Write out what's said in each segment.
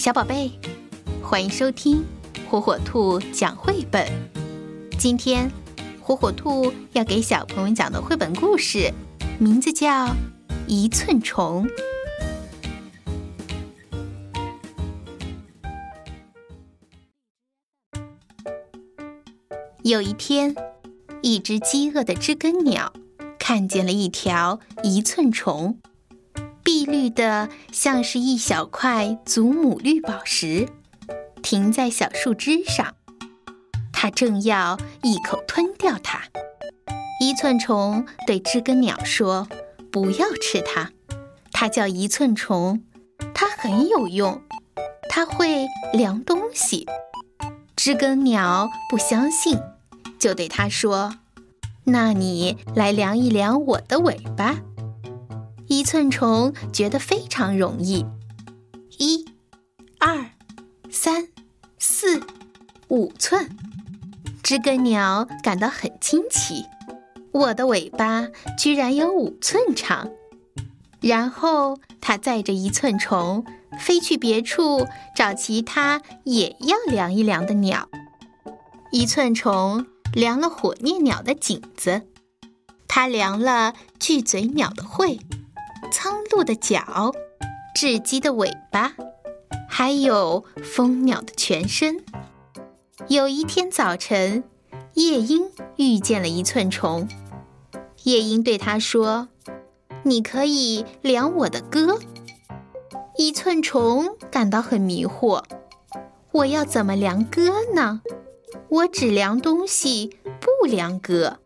小宝贝，欢迎收听火火兔讲绘本。今天，火火兔要给小朋友讲的绘本故事，名字叫《一寸虫》。有一天，一只饥饿的知更鸟看见了一条一寸虫。碧绿的，像是一小块祖母绿宝石，停在小树枝上。它正要一口吞掉它。一寸虫对知更鸟说：“不要吃它，它叫一寸虫，它很有用，它会量东西。”知更鸟不相信，就对它说：“那你来量一量我的尾巴。”一寸虫觉得非常容易，一、二、三、四、五寸。知更鸟感到很惊奇，我的尾巴居然有五寸长。然后它载着一寸虫飞去别处找其他也要量一量的鸟。一寸虫量了火烈鸟的颈子，它量了巨嘴鸟的喙。苍鹭的脚，雉鸡的尾巴，还有蜂鸟的全身。有一天早晨，夜莺遇见了一寸虫。夜莺对他说：“你可以量我的歌。”一寸虫感到很迷惑：“我要怎么量歌呢？我只量东西，不量歌。”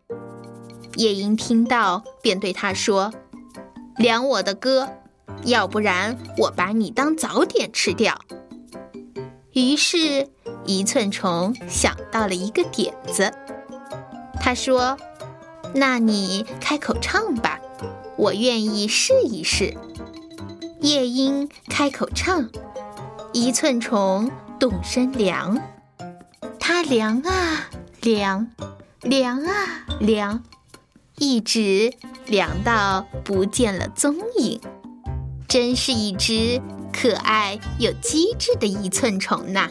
夜莺听到，便对他说。量我的歌，要不然我把你当早点吃掉。于是，一寸虫想到了一个点子。他说：“那你开口唱吧，我愿意试一试。”夜莺开口唱，一寸虫动身量。它量啊量，量啊量，一直。凉到不见了踪影，真是一只可爱又机智的一寸虫呐！